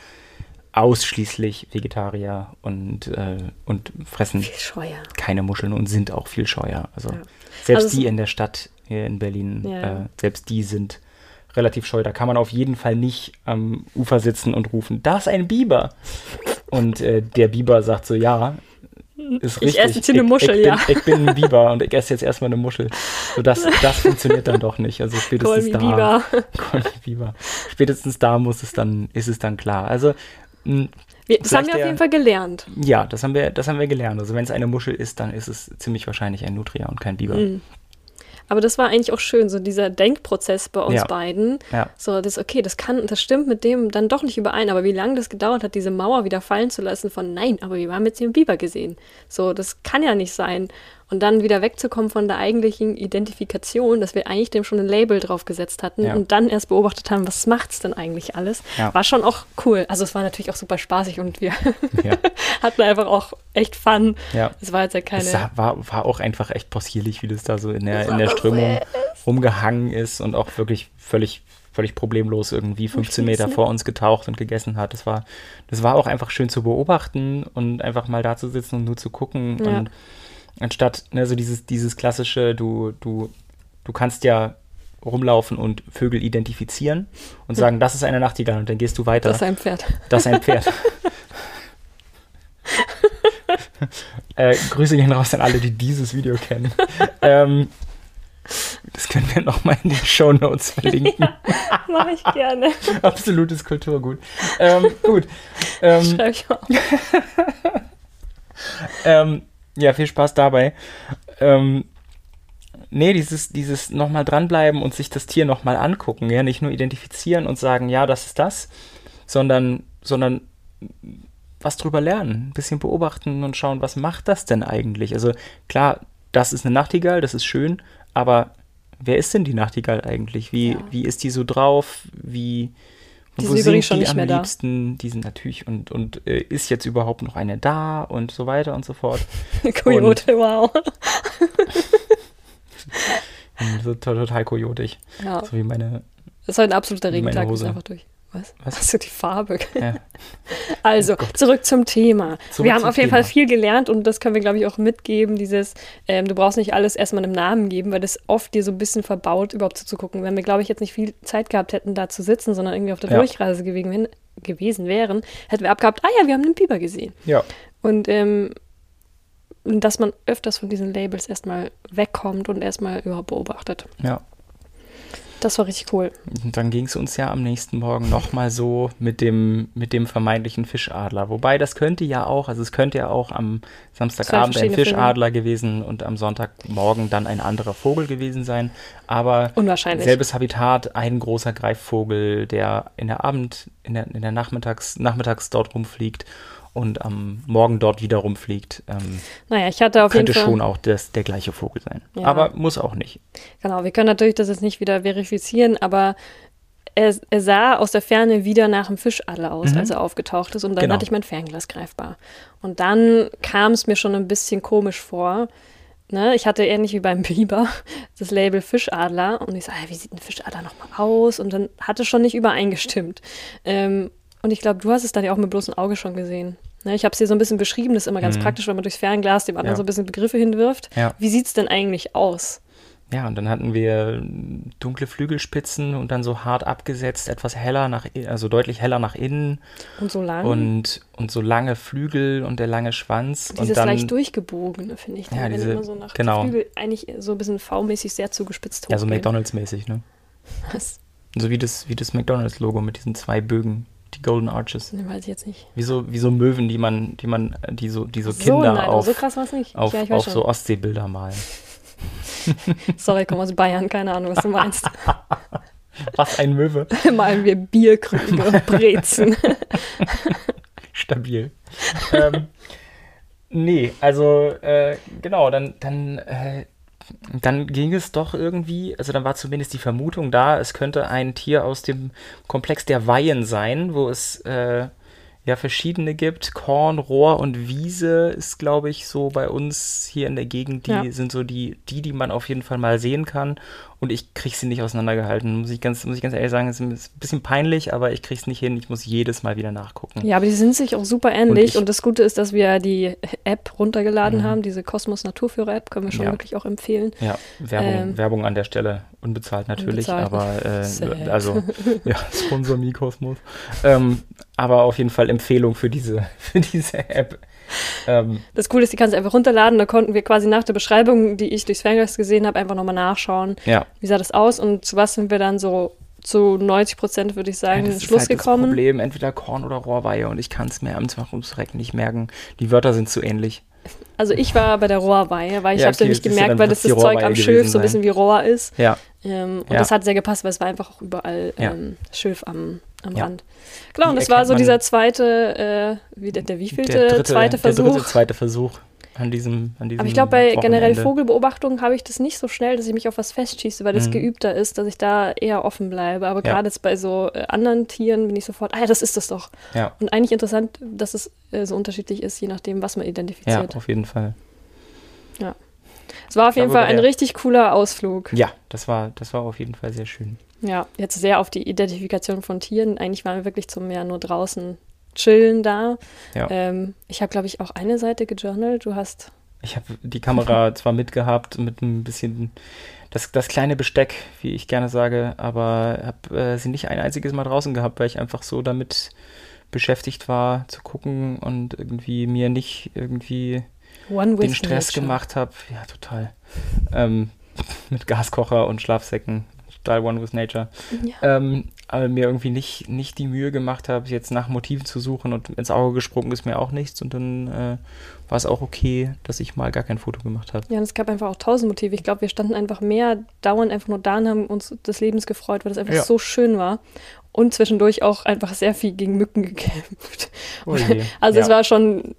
ausschließlich Vegetarier und, äh, und fressen keine Muscheln und sind auch viel scheuer. Also Ja. selbst Also die in der Stadt hier in Berlin, Ja. äh, selbst die sind relativ scheu. Da kann man auf jeden Fall nicht am Ufer sitzen und rufen, da ist ein Biber. Und äh, der Biber sagt so, ja, ist Ich richtig. esse jetzt hier eine Muschel, ich, ja. Bin, ich bin ein Biber und ich esse jetzt erstmal eine Muschel. So, das, das funktioniert dann doch nicht. Also spätestens da. Biber. Biber. Spätestens da muss es dann, ist es dann klar. Also Wir, das haben wir auf jeden Fall gelernt. ja, das haben wir, das haben wir gelernt. Also wenn es eine Muschel ist, dann ist es ziemlich wahrscheinlich ein Nutria und kein Biber. Mhm. Aber das war eigentlich auch schön, so dieser Denkprozess bei uns Ja. beiden. Ja. So, das, okay, das kann, das stimmt mit dem dann doch nicht überein, aber wie lange das gedauert hat, diese Mauer wieder fallen zu lassen von nein, aber wir haben jetzt den Biber gesehen. So, das kann ja nicht sein. Und dann wieder wegzukommen von der eigentlichen Identifikation, dass wir eigentlich dem schon ein Label drauf gesetzt hatten Ja. und dann erst beobachtet haben, was macht's denn eigentlich alles, Ja. war schon auch cool. Also es war natürlich auch super spaßig und wir Ja. hatten einfach auch echt Fun. Ja. Es war jetzt ja keine. Es war, war auch einfach echt possierlich, wie das da so in der, in der Strömung rumgehangen ist und auch wirklich völlig, völlig problemlos irgendwie 15 Meter vor uns getaucht und gegessen hat. Das war, das war auch einfach schön zu beobachten und einfach mal da zu sitzen und nur zu gucken. Ja. Und anstatt, ne, so dieses, dieses klassische, du, du, du kannst ja rumlaufen und Vögel identifizieren und sagen, das ist eine Nachtigall und dann gehst du weiter. das ist ein Pferd. Das ist ein Pferd. äh, Grüße gehen raus an alle, die dieses Video kennen. ähm, das können wir nochmal in den Show Notes verlinken. Mache ich gerne. Absolutes Kulturgut. Ähm, gut. Ähm, Schreib ich mal auf. ähm, ja, viel Spaß dabei. Ähm, nee, dieses, dieses nochmal dranbleiben und sich das Tier nochmal angucken, ja, nicht nur identifizieren und sagen, ja, das ist das, sondern, sondern was drüber lernen, ein bisschen beobachten und schauen, was macht das denn eigentlich? Also klar, das ist eine Nachtigall, das ist schön, aber wer ist denn die Nachtigall eigentlich? Wie, Ja. wie ist die so drauf? Wie Die wo sind übrigens schon die nicht am mehr da. liebsten? Die sind natürlich und, und äh, ist jetzt überhaupt noch eine da und so weiter und so fort. Coyote, wow. Und so to- total kojotig. Ja, So wie meine. das ist heute ein absoluter Regentag, ist einfach durch. Was? Was? Hast du die Farbe? Ja. Also, zurück zum Thema. Zurück wir haben auf jeden Thema. Fall viel gelernt und das können wir, glaube ich, auch mitgeben, dieses, ähm, du brauchst nicht alles erstmal einem Namen geben, weil das oft dir so ein bisschen verbaut, überhaupt zuzugucken. Wenn wir, glaube ich, jetzt nicht viel Zeit gehabt hätten, da zu sitzen, sondern irgendwie auf der Ja. Durchreise gewesen, gewesen wären, hätten wir abgehabt, ah ja, wir haben einen Biber gesehen. ja. Und ähm, dass man öfters von diesen Labels erstmal wegkommt und erstmal überhaupt beobachtet. Ja. Das war richtig cool. Und dann ging es uns ja am nächsten Morgen nochmal so mit dem, mit dem vermeintlichen Fischadler. Wobei das könnte ja auch, also es könnte ja auch am Samstagabend ein. Fischadler gewesen und am Sonntagmorgen dann ein anderer Vogel gewesen sein. Aber Unwahrscheinlich. selbes Habitat, ein großer Greifvogel, der in der Abend, in der, in der Nachmittags, nachmittags dort rumfliegt und am Morgen dort wieder rumfliegt. Ähm, Naja, ich hatte auf jeden könnte Fall. schon auch das, der gleiche Vogel sein. Ja. Aber muss auch nicht. Genau, wir können natürlich das jetzt nicht wieder verifizieren, aber er, er sah aus der Ferne wieder nach einem Fischadler aus, Mhm. als er aufgetaucht ist. Und dann Genau. hatte ich mein Fernglas greifbar. Und dann kam es mir schon ein bisschen komisch vor. Ne? Ich hatte ähnlich wie beim Biber das Label Fischadler. Und ich so, ah, wie sieht ein Fischadler nochmal aus? Und dann hatte schon nicht übereingestimmt. Ähm, und ich glaube, du hast es dann ja auch mit bloßem Auge schon gesehen. Ne? Ich habe es dir so ein bisschen beschrieben. Das ist immer ganz Mhm. praktisch, wenn man durchs Fernglas dem anderen Ja. so ein bisschen Begriffe hinwirft. Ja. Wie sieht es denn eigentlich aus? Ja, und dann hatten wir dunkle Flügelspitzen und dann so hart abgesetzt, etwas heller nach, also deutlich heller nach innen Und so lang. und, und so lange Flügel und der lange Schwanz. Dieses und dann, leicht durchgebogene, finde ich. Ja, wenn diese- immer so nach genau. Flügel eigentlich so ein bisschen V-mäßig sehr zugespitzt ja, so hochgehen. McDonalds-mäßig, ne? Was? So wie das, wie das McDonalds-Logo mit diesen zwei Bögen, die Golden Arches. Ne, weiß ich jetzt nicht. Wie so, wie so Möwen, die man, die man, die so, die so so, Kinder nein, auf, so krass war es nicht. auf, ja, auf so Ostseebilder malen. Sorry, ich komme aus Bayern, keine Ahnung, was du meinst. Was ein Möwe. Malen wir Bierkrüge und Brezen. Stabil. ähm, nee, also äh, genau, dann, dann, äh, dann ging es doch irgendwie, also dann war zumindest die Vermutung da, es könnte ein Tier aus dem Komplex der Weihen sein, wo es äh, ja verschiedene gibt. Korn, Rohr und Wiese ist, glaube ich, so bei uns hier in der Gegend, die ja. sind so die, die, die man auf jeden Fall mal sehen kann. Und ich kriege sie nicht auseinandergehalten, muss ich ganz, muss ich ganz ehrlich sagen. Es ist ein bisschen peinlich, aber ich kriege es nicht hin. Ich muss jedes Mal wieder nachgucken. Ja, aber die sind sich auch super ähnlich. Und, ich, und das Gute ist, dass wir die App runtergeladen mhm. haben, diese Kosmos Naturführer App, können wir schon ja. wirklich auch empfehlen. Ja, Werbung, ähm, Werbung an der Stelle. Unbezahlt natürlich, unbezahlt. aber äh, also ja, Sponsor Mikosmos. Ähm, aber auf jeden Fall Empfehlung für diese, für diese App. Ähm, das Coole ist, die kannst du einfach runterladen. Da konnten wir quasi nach der Beschreibung, die ich durchs Fernglas gesehen habe, einfach nochmal nachschauen. Ja. Wie sah das aus und zu was sind wir dann so zu 90 Prozent, würde ich sagen, ja, das Schluss ist halt gekommen. Das Problem, entweder Korn oder Rohrweihe und ich kann es mir am Recken nicht merken. Die Wörter sind zu ähnlich. Also ich war bei der Rohrweihe, weil ich ja, okay, habe nicht gemerkt, weil das das Zeug am Schilf so ein bisschen wie Rohr ist. Ja. Ähm, und ja. das hat sehr gepasst, weil es war einfach auch überall ähm, Schilf am, am ja. Rand. Genau, und das war so dieser zweite, äh, wie der, der wievielte der dritte, zweite Versuch. Der dritte, zweite Versuch an diesem, an diesem Aber ich glaube, bei Wochenende. generell Vogelbeobachtungen habe ich das nicht so schnell, dass ich mich auf was festschieße, weil das mhm. geübter ist, dass ich da eher offen bleibe. Aber ja. gerade jetzt bei so äh, anderen Tieren bin ich sofort, ah ja, das ist das doch. Ja. Und eigentlich interessant, dass es äh, so unterschiedlich ist, je nachdem, was man identifiziert. Ja, auf jeden Fall. Ja. Es war auf jeden Fall ein richtig cooler Ausflug. Ja, das war, das war auf jeden Fall sehr schön. Ja, jetzt sehr auf die Identifikation von Tieren. Eigentlich waren wir wirklich zum Meer nur draußen chillen da. Ja. Ähm, ich habe, glaube ich, auch eine Seite gejournalt. Du hast. Ich habe die Kamera zwar mitgehabt mit ein bisschen das, das kleine Besteck, wie ich gerne sage, aber habe äh, sie nicht ein einziges Mal draußen gehabt, weil ich einfach so damit beschäftigt war zu gucken und irgendwie mir nicht irgendwie den Stress nature. gemacht habe. Ja, total. Ähm, mit Gaskocher und Schlafsäcken. Total One with Nature. Ja. Ähm, aber mir irgendwie nicht, nicht die Mühe gemacht habe, jetzt nach Motiven zu suchen und ins Auge gesprungen ist mir auch nichts und dann äh, war es auch okay, dass ich mal gar kein Foto gemacht habe. Ja, und es gab einfach auch tausend Motive. Ich glaube, wir standen einfach mehr dauernd einfach nur da und haben uns des Lebens gefreut, weil es einfach ja. so schön war. Und zwischendurch auch einfach sehr viel gegen Mücken gekämpft. Oh also ja. es war schon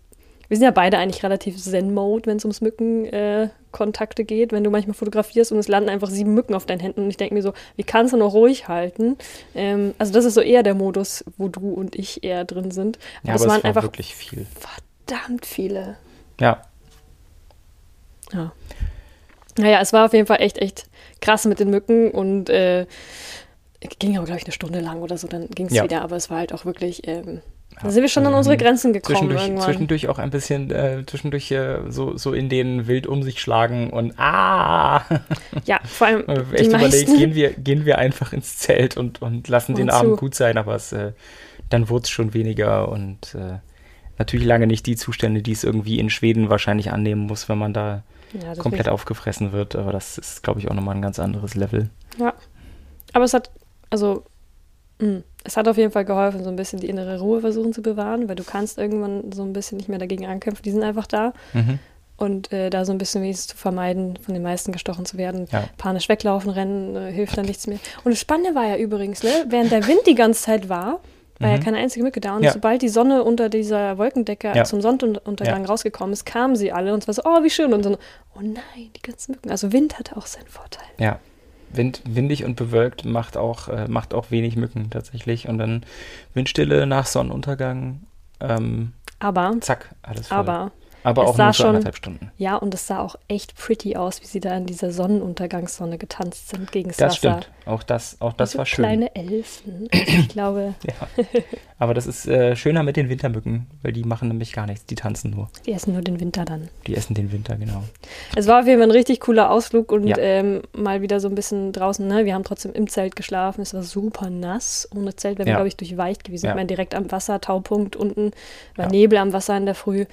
wir sind ja beide eigentlich relativ Zen-Mode, wenn es ums Mückenkontakte äh, geht. Wenn du manchmal fotografierst und es landen einfach sieben Mücken auf deinen Händen und ich denke mir so, wie kannst du noch ruhig halten? Ähm, also das ist so eher der Modus, wo du und ich eher drin sind. Aber ja, es waren es war einfach wirklich viel. Verdammt viele. Ja. Ja. Naja, es war auf jeden Fall echt, echt krass mit den Mücken und äh, ging aber, glaube ich, eine Stunde lang oder so, dann ging es ja. wieder, aber es war halt auch wirklich ähm, da sind wir schon an unsere Grenzen gekommen zwischendurch, irgendwann. Zwischendurch auch ein bisschen, äh, zwischendurch äh, so, so in den wild um sich schlagen und ah! Ja, vor allem Echt überlegt, gehen wir, gehen wir einfach ins Zelt und, und lassen und den zu. Abend gut sein, aber es, äh, dann wurde es schon weniger und äh, natürlich lange nicht die Zustände, die es irgendwie in Schweden wahrscheinlich annehmen muss, wenn man da ja, komplett aufgefressen wird, aber das ist, glaube ich, auch nochmal ein ganz anderes Level. Ja, aber es hat, also mh es hat auf jeden Fall geholfen, so ein bisschen die innere Ruhe versuchen zu bewahren, weil du kannst irgendwann so ein bisschen nicht mehr dagegen ankämpfen. Die sind einfach da. Mhm. Und äh, da so ein bisschen wenigstens zu vermeiden, von den meisten gestochen zu werden. Ja. Panisch weglaufen, rennen, äh, hilft dann nichts mehr. Und das Spannende war ja übrigens, ne, während der Wind die ganze Zeit war, war mhm. ja keine einzige Mücke da. Und ja. sobald die Sonne unter dieser Wolkendecke ja. zum Sonnenuntergang rausgekommen ist, kamen sie alle und es war so, oh, wie schön. Und so, oh nein, die ganzen Mücken. Also Wind hatte auch seinen Vorteil. Ja, Wind, windig und bewölkt macht auch, äh, macht auch wenig Mücken tatsächlich. Und dann Windstille nach Sonnenuntergang. Ähm, aber. Zack, alles voll. Aber aber auch nur für anderthalb Stunden. Ja, und es sah auch echt pretty aus, wie sie da in dieser Sonnenuntergangssonne getanzt sind gegen das. Das stimmt. Auch das, auch das war schön. Kleine Elfen. Also ich glaube. ja. Aber das ist äh, schöner mit den Wintermücken, weil die machen nämlich gar nichts. Die tanzen nur. Die essen nur den Winter dann. Die essen den Winter, genau. Es war auf jeden Fall ein richtig cooler Ausflug und ja. ähm, mal wieder so ein bisschen draußen. Ne? Wir haben trotzdem im Zelt geschlafen. Es war super nass. Ohne Zelt wären wir, ja. glaube ich, durchweicht gewesen. Ja. Ich meine, direkt am Wasser, Taupunkt unten, war Nebel am Wasser in der Früh.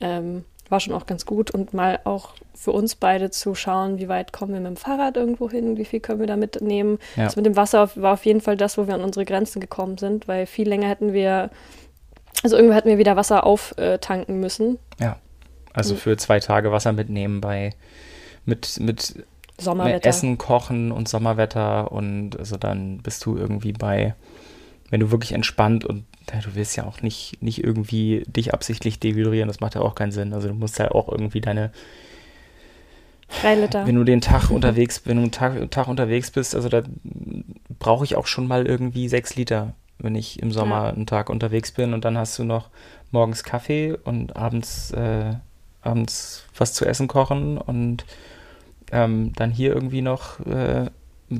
Ähm, war schon auch ganz gut und mal auch für uns beide zu schauen, wie weit kommen wir mit dem Fahrrad irgendwo hin, wie viel können wir da mitnehmen. Ja. Das mit dem Wasser war auf jeden Fall das, wo wir an unsere Grenzen gekommen sind, weil viel länger hätten wir, also irgendwo hätten wir wieder Wasser auftanken müssen. Ja, also für zwei Tage Wasser mitnehmen bei mit, mit Sommerwetter. Essen, Kochen und Sommerwetter und also dann bist du irgendwie bei, wenn du wirklich entspannt und ja, du willst ja auch nicht, nicht irgendwie dich absichtlich dehydrieren, das macht ja auch keinen Sinn. Also du musst ja auch irgendwie deine, Drei Liter. wenn du den Tag unterwegs, wenn du einen Tag, Tag unterwegs bist, also da brauche ich auch schon mal irgendwie sechs Liter, wenn ich im Sommer Ja. einen Tag unterwegs bin und dann hast du noch morgens Kaffee und abends, äh, abends was zu essen kochen und ähm, dann hier irgendwie noch äh,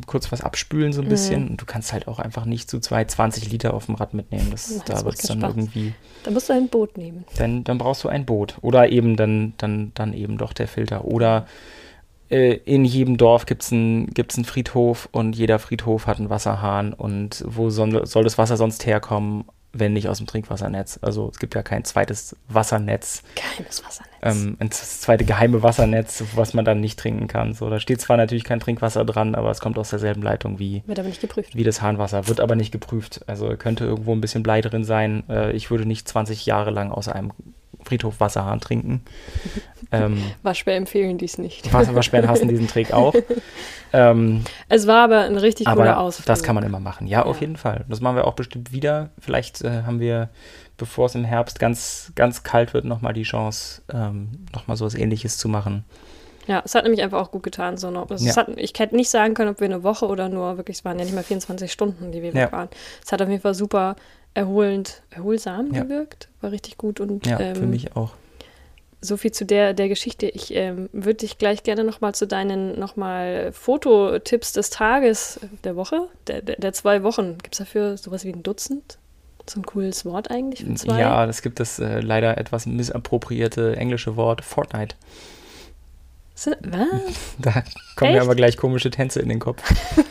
kurz was abspülen so ein Mhm. bisschen und du kannst halt auch einfach nicht zu zwei 20 Liter auf dem Rad mitnehmen. Das, Ja, das da wird es dann Spaß. irgendwie, Da musst du ein Boot nehmen. dann, dann brauchst du ein Boot oder eben dann, dann, dann eben doch der Filter oder äh, in jedem Dorf gibt es einen gibt's einen Friedhof und jeder Friedhof hat einen Wasserhahn und wo soll, soll das Wasser sonst herkommen, wenn nicht aus dem Trinkwassernetz? Also es gibt ja kein zweites Wassernetz, Geheimes Wassernetz. Ähm, ein z- zweite geheime Wassernetz, was man dann nicht trinken kann. So, da steht zwar natürlich kein Trinkwasser dran, aber es kommt aus derselben Leitung wie, Wird aber nicht geprüft. wie das Hahnwasser, wird aber nicht geprüft. Also könnte irgendwo ein bisschen Blei drin sein. Äh, ich würde nicht 20 Jahre lang aus einem Friedhof Wasserhahn trinken. ähm, Waschbär empfehlen dies nicht. Wasserwaschbären hassen diesen Trick auch. Ähm, Es war aber ein richtig cooler aber Ausflug. das kann man immer machen. Ja, auf Ja. jeden Fall. Das machen wir auch bestimmt wieder. Vielleicht äh, haben wir, bevor es im Herbst ganz, ganz kalt wird, nochmal die Chance, ähm, nochmal so was ähnliches zu machen. Ja, es hat nämlich einfach auch gut getan. So noch. Also Ja. hat, ich hätte nicht sagen können, ob wir eine Woche oder nur wirklich, es waren ja nicht mal 24 Stunden, die wir Ja. weg waren. Es hat auf jeden Fall super erholend, erholsam Ja. gewirkt. War richtig gut und Ja, ähm, für mich auch. so viel zu der, der Geschichte. Ich ähm, würde dich gleich gerne nochmal zu deinen nochmal Fototipps des Tages, der Woche, der, der, der zwei Wochen. Gibt es dafür sowas wie ein Dutzend? So ein cooles Wort eigentlich für zwei? Ja, es gibt das äh, leider etwas missappropriierte englische Wort Fortnite. Sind, was? Da kommen mir Echt? aber gleich komische Tänze in den Kopf.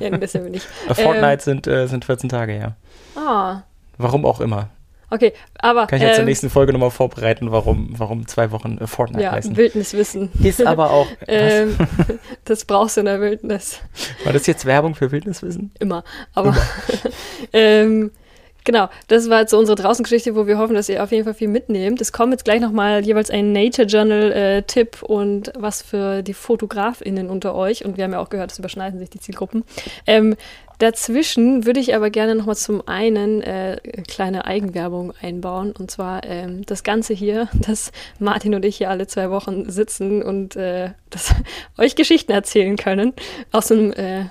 Ja, ein bisschen wenig. Äh, Fortnite sind, äh, sind 14 Tage, ja. Ah, Warum auch immer. okay, aber. Kann ich jetzt in ähm, der nächsten Folge nochmal vorbereiten, warum, warum zwei Wochen äh, Fortnite Ja, heißen. Wildniswissen. Ist aber auch. Ähm, das brauchst du in der Wildnis. War das jetzt Werbung für Wildniswissen? Immer. Aber ähm, genau, das war jetzt so unsere Draußengeschichte, wo wir hoffen, dass ihr auf jeden Fall viel mitnehmt. Es kommt jetzt gleich nochmal jeweils ein Nature Journal-Tipp und was für die FotografInnen unter euch. Und wir haben ja auch gehört, es überschneiden sich die Zielgruppen. Ähm, dazwischen würde ich aber gerne nochmal zum einen äh, kleine Eigenwerbung einbauen. Und zwar ähm, das Ganze hier, dass Martin und ich hier alle zwei Wochen sitzen und äh, das, euch Geschichten erzählen können aus dem äh,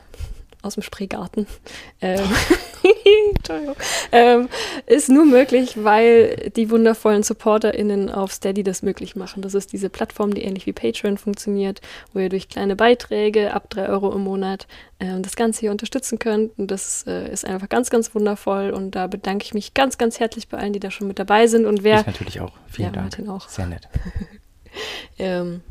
aus dem Spreegarten. Ähm. Ähm, ist nur möglich, weil die wundervollen SupporterInnen auf Steady das möglich machen. Das ist diese Plattform, die ähnlich wie Patreon funktioniert, wo ihr durch kleine Beiträge ab 3 Euro im Monat ähm, das Ganze hier unterstützen könnt. Und das äh, ist einfach ganz, ganz wundervoll. Und da bedanke ich mich ganz, ganz herzlich bei allen, die da schon mit dabei sind. Und wer Ich natürlich auch. Vielen Ja, Dank. Martin auch. Sehr nett. ähm,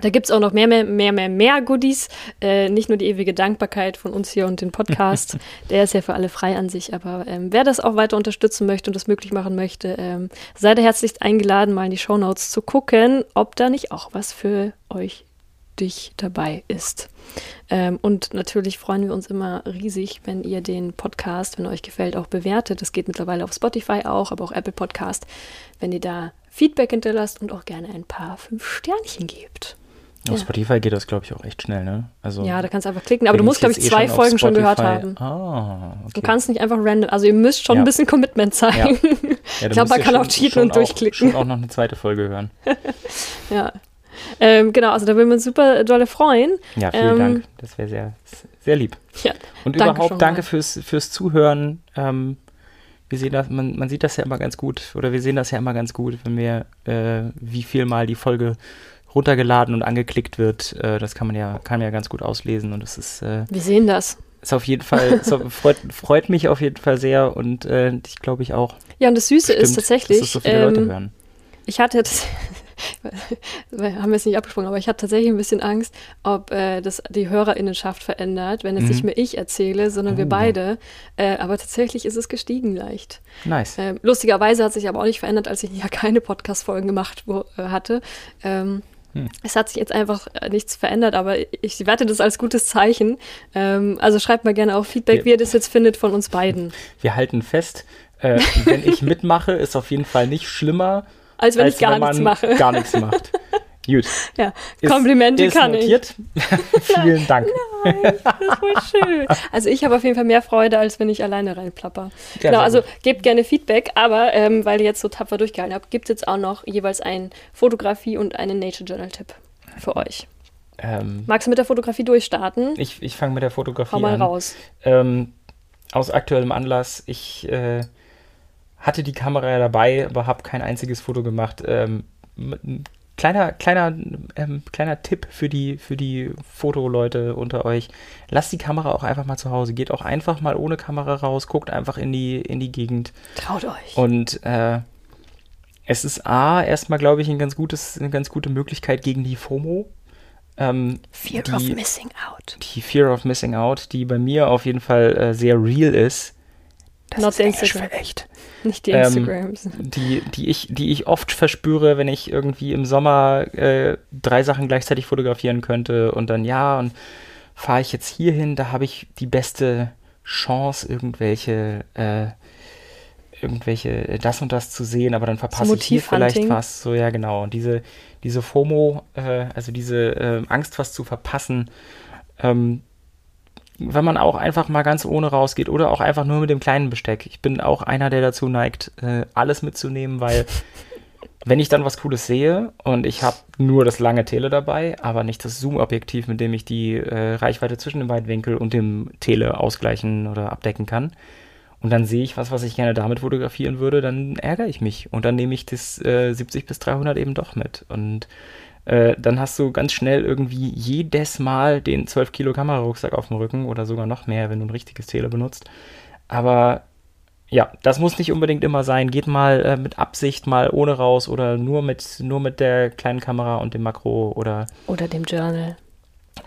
da gibt es auch noch mehr, mehr, mehr, mehr, mehr Goodies. Äh, nicht nur die ewige Dankbarkeit von uns hier und den Podcast. Der ist ja für alle frei an sich. Aber ähm, wer das auch weiter unterstützen möchte und das möglich machen möchte, ähm, seid ihr herzlich eingeladen, mal in die Shownotes zu gucken, ob da nicht auch was für euch dich dabei ist. Ähm, und natürlich freuen wir uns immer riesig, wenn ihr den Podcast, wenn er euch gefällt, auch bewertet. Das geht mittlerweile auf Spotify auch, aber auch Apple Podcast, wenn ihr da Feedback hinterlasst und auch gerne ein paar fünf Sternchen gebt. Auf Ja. Spotify geht das, glaube ich, auch echt schnell, ne? Also, Ja, da kannst du einfach klicken, aber du musst, glaube ich, eh zwei schon auf Folgen schon gehört haben. Ah, okay. Du kannst nicht einfach random, also ihr müsst schon Ja. ein bisschen Commitment zeigen. Ja, ich glaube, man kann schon- auch cheaten schon und durchklicken. Auch, schon auch noch eine zweite Folge hören. Ja. Ähm, genau, also da würden wir uns super dolle freuen. Ja, vielen Ähm, Dank. Das wäre sehr, sehr lieb. Ja, Und danke überhaupt schon danke fürs, fürs Zuhören. Ähm, wir sehen das, man, man sieht das ja immer ganz gut, oder wir sehen das ja immer ganz gut, wenn wir, äh, wie viel mal die Folge runtergeladen und angeklickt wird. Äh, das kann man ja, kann man ja ganz gut auslesen und es ist, äh, Wir sehen das. ist auf jeden Fall, so, freut, freut mich auf jeden Fall sehr und äh, ich glaube ich auch. Ja, und das Süße ist Stimmt, tatsächlich, dass es so viele Leute ähm, hören. ich hatte das, wir haben jetzt nicht abgesprochen, aber ich hatte tatsächlich ein bisschen Angst, ob äh, das die Hörerinnenschaft verändert, wenn es Mhm. nicht mehr ich erzähle, sondern wir Oh. beide. Äh, aber tatsächlich ist es gestiegen leicht. Nice. Ähm, lustigerweise hat sich aber auch nicht verändert, als ich ja keine Podcast-Folgen gemacht wo, äh, hatte. Ähm, Hm. Es hat sich jetzt einfach äh, nichts verändert, aber ich werte das als gutes Zeichen. Ähm, also schreibt mal gerne auch Feedback, Wir- wie ihr das jetzt findet von uns beiden. Wir halten fest, äh, wenn ich mitmache, ist auf jeden Fall nicht schlimmer, Als wenn als ich gar wenn nichts mache. gar nichts macht. Gut. Ja, Komplimente ist, kann notiert. ich. Vielen Dank. Nein, das ist voll schön. Also ich habe auf jeden Fall mehr Freude, als wenn ich alleine reinplapper. Ja, genau, also gebt gerne Feedback, aber ähm, weil ihr jetzt so tapfer durchgehalten habt, gibt es jetzt auch noch jeweils einen Fotografie- und einen Nature Journal-Tipp für euch. Ähm, Magst du mit der Fotografie durchstarten? ich ich fange mit der Fotografie Hau mal an. raus. Ähm, aus aktuellem Anlass, ich äh, hatte die Kamera ja dabei, aber habe kein einziges Foto gemacht. Ähm, kleiner, kleiner, ähm, kleiner Tipp für die, für die Fotoleute unter euch. Lasst die Kamera auch einfach mal zu Hause. Geht auch einfach mal ohne Kamera raus, guckt einfach in die, in die Gegend. Traut euch. Und äh, es ist A, erstmal, glaube ich, ein ganz gutes, eine ganz gute Möglichkeit gegen die FOMO. Ähm, Fear die, of missing out. die Fear of Missing Out, die bei mir auf jeden Fall äh, sehr real ist. Das Not ist Englisch für echt. Nicht die Ähm, Instagrams. Die, die, ich, die ich oft verspüre, wenn ich irgendwie im Sommer äh, drei Sachen gleichzeitig fotografieren könnte und dann ja, und fahre ich jetzt hier hin, da habe ich die beste Chance, irgendwelche, äh, irgendwelche, äh, das und das zu sehen, aber dann verpasse ich hier vielleicht was. So, ja, genau. Und diese, diese FOMO, äh, also diese äh, Angst, was zu verpassen, ähm, wenn man auch einfach mal ganz ohne rausgeht oder auch einfach nur mit dem kleinen Besteck. Ich bin auch einer, der dazu neigt, äh, alles mitzunehmen, weil wenn ich dann was Cooles sehe und ich habe nur das lange Tele dabei, aber nicht das Zoom-Objektiv, mit dem ich die äh, Reichweite zwischen dem Weitwinkel und dem Tele ausgleichen oder abdecken kann, und dann sehe ich was, was ich gerne damit fotografieren würde, dann ärgere ich mich und dann nehme ich das äh, 70 bis 300 eben doch mit und äh, dann hast du ganz schnell irgendwie jedes Mal den 12 Kilo Kamerarucksack auf dem Rücken oder sogar noch mehr, wenn du ein richtiges Tele benutzt. Aber ja, das muss nicht unbedingt immer sein. Geht mal äh, mit Absicht mal ohne raus oder nur mit, nur mit der kleinen Kamera und dem Makro oder, Oder dem Journal.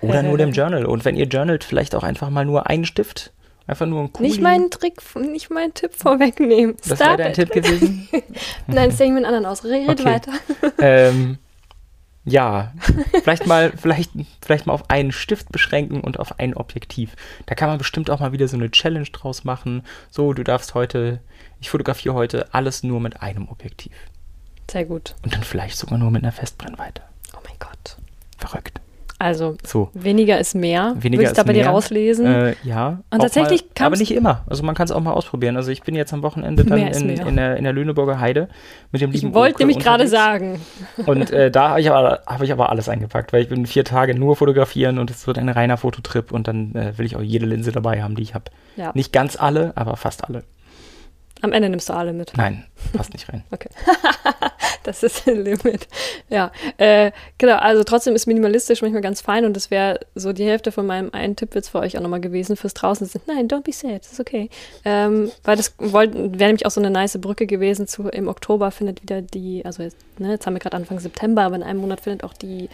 oder nur dem Journal. Und wenn ihr journalt, vielleicht auch einfach mal nur einen Stift. Einfach nur ein Kuli. Nicht meinen Trick, nicht meinen Tipp vorwegnehmen. Das wäre dein it. Tipp gewesen? Nein, das denke ich einen anderen aus. Red Okay. weiter. ähm, ja, vielleicht mal, vielleicht, vielleicht mal auf einen Stift beschränken und auf ein Objektiv. Da kann man bestimmt auch mal wieder so eine Challenge draus machen. So, du darfst heute, ich fotografiere heute alles nur mit einem Objektiv. Sehr gut. Und dann vielleicht sogar nur mit einer Festbrennweite. Oh mein Gott. Verrückt. Also, So. weniger ist mehr. Weniger ich ist da bei dir rauslesen. Äh, ja. Und tatsächlich mal, Aber nicht immer. Also man kann es auch mal ausprobieren. Also ich bin jetzt am Wochenende dann in, in, der, in der Lüneburger Heide mit dem lieben ich wollte nämlich gerade sagen. Und äh, da habe ich, aber- hab ich aber alles eingepackt, weil ich bin vier Tage nur fotografieren und es wird ein reiner Fototrip und dann äh, will ich auch jede Linse dabei haben, die ich habe. Ja. Nicht ganz alle, aber fast alle. Am Ende nimmst du alle mit. Nein, passt nicht rein. Das ist ein Limit. Ja, äh, genau. Also trotzdem ist minimalistisch manchmal ganz fein und das wäre so die Hälfte von meinem einen Tipp jetzt für euch auch nochmal gewesen fürs draußen. Sind. Nein, don't be sad, ist okay. Ähm, weil das wäre nämlich auch so eine nice Brücke gewesen zu im Oktober findet wieder die, also jetzt, ne, jetzt haben wir gerade Anfang September, aber in einem Monat findet auch die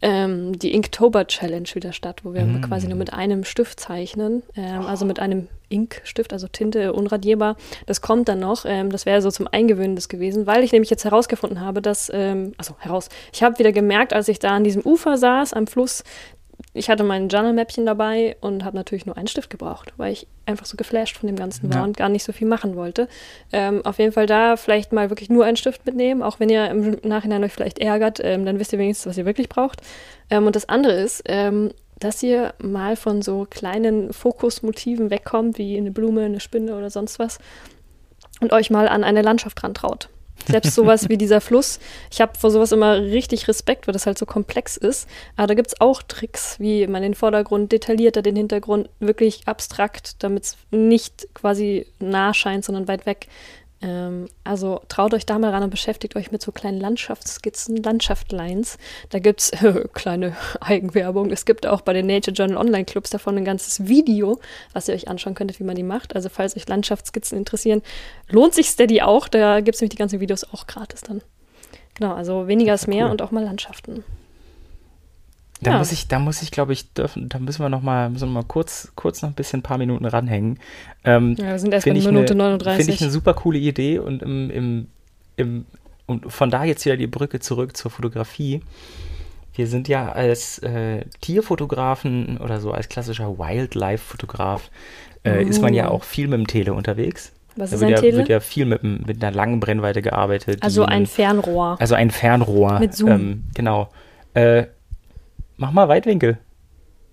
ähm, die Inktober Challenge wieder statt, wo wir Mm. quasi nur mit einem Stift zeichnen, ähm, also mit einem Inkstift, also Tinte unradierbar. Das kommt dann noch. Ähm, das wäre so zum Eingewöhnen das gewesen, weil ich nämlich jetzt herausgefunden habe, dass, ähm, also heraus, ich habe wieder gemerkt, als ich da an diesem Ufer saß, am Fluss, ich hatte mein Journal-Mäppchen dabei und habe natürlich nur einen Stift gebraucht, weil ich einfach so geflasht von dem Ganzen war Ja. und gar nicht so viel machen wollte. Ähm, auf jeden Fall da vielleicht mal wirklich nur einen Stift mitnehmen, auch wenn ihr im Nachhinein euch vielleicht ärgert, ähm, dann wisst ihr wenigstens, was ihr wirklich braucht. Ähm, und das andere ist, ähm, dass ihr mal von so kleinen Fokusmotiven wegkommt, wie eine Blume, eine Spinne oder sonst was, und euch mal an eine Landschaft rantraut. Selbst sowas wie dieser Fluss. Ich habe vor sowas immer richtig Respekt, weil das halt so komplex ist. Aber da gibt es auch Tricks, wie man den Vordergrund detaillierter, den Hintergrund wirklich abstrakt, damit es nicht quasi nah scheint, sondern weit weg. Ähm, also traut euch da mal ran und beschäftigt euch mit so kleinen Landschaftsskizzen, Landschaftslines. Da gibt es kleine Eigenwerbung. Es gibt auch bei den Nature Journal Online Clubs davon ein ganzes Video, was ihr euch anschauen könntet, wie man die macht. Also falls euch Landschaftsskizzen interessieren, lohnt sich Steady auch. Da gibt es nämlich die ganzen Videos auch gratis dann. Genau, also weniger ist mehr cool. und auch mal Landschaften. Da Ja. muss ich, da muss ich, glaube ich, dürfen, da müssen wir noch mal, müssen wir mal kurz, kurz noch ein bisschen ein paar Minuten ranhängen. Ähm, Ja, wir sind erst bei Finde Minute eine, 39. find ich eine super coole Idee und im, im, im, und von da jetzt wieder die Brücke zurück zur Fotografie. Wir sind ja als äh, Tierfotografen oder so als klassischer Wildlife-Fotograf äh, ist man ja Oh. auch viel mit dem Tele unterwegs. Was Da ist wird ein ja, Tele? wird ja viel mit, mit einer langen Brennweite gearbeitet. also ein Fernrohr. also ein Fernrohr. Mit Zoom. Ähm, genau. Äh, mach mal Weitwinkel.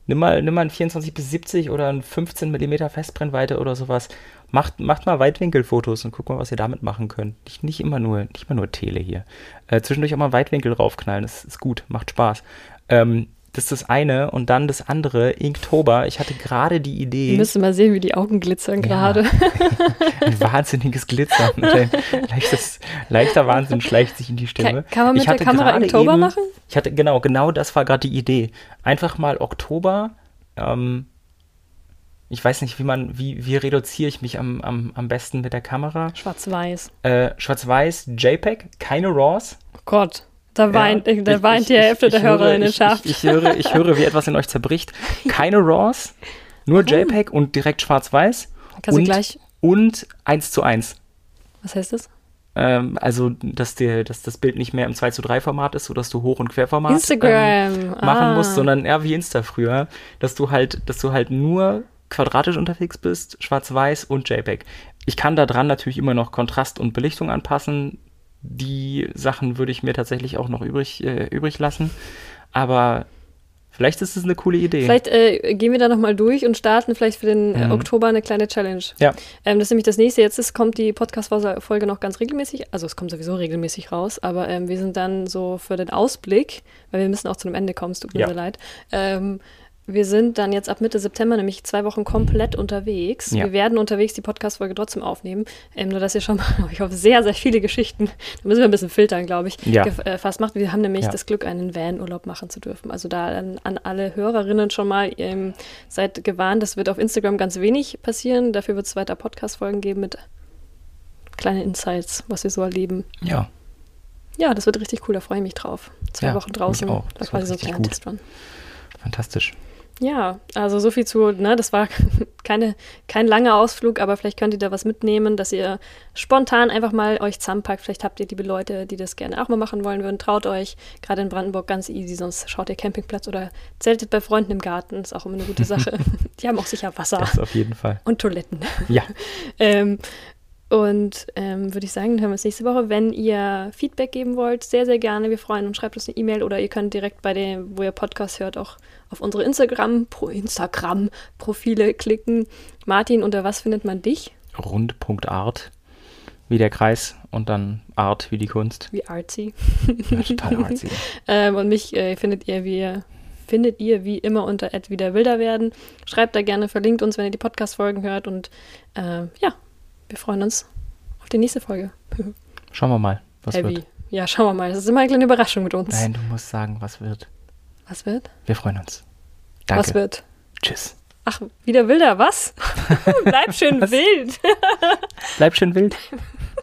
Nimm mal, nimm mal ein 24 bis 70 oder ein 15 mm Festbrennweite oder sowas. Macht, macht mal Weitwinkelfotos und guck mal, was ihr damit machen könnt. Nicht, nicht, immer, nur, nicht immer nur Tele hier. Äh, zwischendurch auch mal Weitwinkel raufknallen. Das ist gut, macht Spaß. Ähm, das ist das eine. Und dann das andere, Inktober. Ich hatte gerade die Idee. Ihr müsst mal sehen, wie die Augen glitzern Ja. gerade. ein wahnsinniges Glitzern. leichtes, leichter Wahnsinn schleicht sich in die Stimme. Kann, kann man mit Ich der Kamera eben- machen? Ich hatte, genau, genau das war gerade die Idee. Einfach mal Oktober, ähm, ich weiß nicht, wie man, wie, wie reduziere ich mich am, am, am besten mit der Kamera? Schwarz-Weiß. Äh, Schwarz-Weiß, JPEG, keine RAWs. Oh Gott, da weint, Ja, da weint ich- die Hälfte ich- der ich höre- Hörerinnenschaft. Ich, höre, ich höre, wie etwas in euch zerbricht. Keine RAWs, nur JPEG und direkt Schwarz-Weiß. Kannst du und, gleich, und 1 zu 1. was heißt das? Ähm, also, dass, dir, dass das Bild nicht mehr im 2 zu 3 Format ist, sodass du Hoch- und Querformat ähm, machen ah. musst, sondern eher wie Insta früher, dass du halt, dass du halt nur quadratisch unterwegs bist, schwarz-weiß und JPEG. Ich kann da dran natürlich immer noch Kontrast und Belichtung anpassen. Die Sachen würde ich mir tatsächlich auch noch übrig, äh, übrig lassen. Aber vielleicht ist es eine coole Idee. Vielleicht äh, gehen wir da nochmal durch und starten vielleicht für den äh, Mhm. Oktober eine kleine Challenge. Ja. Ähm, das ist nämlich das nächste. Jetzt ist, kommt die Podcast-Folge noch ganz regelmäßig. Also es kommt sowieso regelmäßig raus, aber ähm, wir sind dann so für den Ausblick, weil wir müssen auch zu einem Ende kommen, es tut mir Ja. sehr leid. Ähm, wir sind dann jetzt ab Mitte September nämlich zwei Wochen komplett unterwegs. Ja. Wir werden unterwegs die Podcast-Folge trotzdem aufnehmen. Ähm, nur, dass ihr schon mal, ich hoffe, sehr, sehr viele Geschichten, da müssen wir ein bisschen filtern, glaube ich, Ja. gefasst macht. Wir haben nämlich Ja. das Glück, einen Van-Urlaub machen zu dürfen. Also da an, an alle Hörerinnen schon mal, ähm, seid gewarnt, das wird auf Instagram ganz wenig passieren. Dafür wird es weiter Podcast-Folgen geben mit kleinen Insights, was wir so erleben. Ja, Ja, das wird richtig cool, da freue ich mich drauf. Zwei Wochen draußen, da Das quasi so ein. Testrun. fantastisch. Ja, also so viel zu, ne, das war keine, kein langer Ausflug, aber vielleicht könnt ihr da was mitnehmen, dass ihr spontan einfach mal euch zusammenpackt. Vielleicht habt ihr liebe Leute, die das gerne auch mal machen wollen würden. Traut euch, gerade in Brandenburg ganz easy, sonst schaut ihr Campingplatz oder zeltet bei Freunden im Garten, ist auch immer eine gute Sache. die haben auch sicher Wasser Das auf jeden Fall. und Toiletten. Ja, Ähm, und ähm, würde ich sagen, dann hören wir uns nächste Woche. Wenn ihr Feedback geben wollt, sehr, sehr gerne. Wir freuen uns. Schreibt uns eine E-Mail oder ihr könnt direkt bei dem, wo ihr Podcast hört, auch auf unsere Instagram, pro Instagram-Profile klicken. Martin, unter was findet man dich? rund.art, wie der Kreis und dann Art wie die Kunst. Wie artsy. Ja, total artsy. Ähm, und mich äh, findet ihr wie findet ihr wie immer unter wieder wilder werden. Schreibt da gerne, verlinkt uns, wenn ihr die Podcast-Folgen hört. Und äh, ja, wir freuen uns auf die nächste Folge. Schauen wir mal, was Heavy. wird. Ja, schauen wir mal. Das ist immer eine kleine Überraschung mit uns. Nein, du musst sagen, was wird. Was wird? Wir freuen uns. Danke. Was wird? Tschüss. Ach, wieder wilder, was? Bleib schön wild. Bleib schön wild.